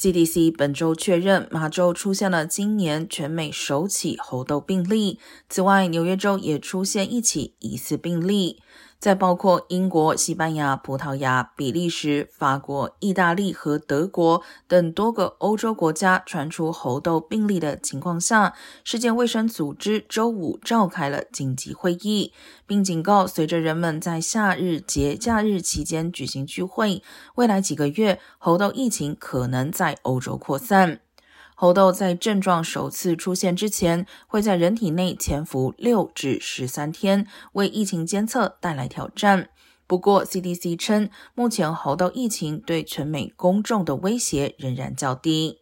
CDC 本周确认，马州出现了今年全美首起猴痘病例。此外，纽约州也出现一起疑似病例。在包括英国、西班牙、葡萄牙、比利时、法国、意大利和德国等多个欧洲国家传出猴痘病例的情况下，世界卫生组织周五召开了紧急会议，并警告，随着人们在夏日节假日期间举行聚会，未来几个月猴痘疫情可能在欧洲扩散。猴痘在症状首次出现之前，会在人体内潜伏六至十三天，为疫情监测带来挑战。不过，CDC 称，目前猴痘疫情对全美公众的威胁仍然较低。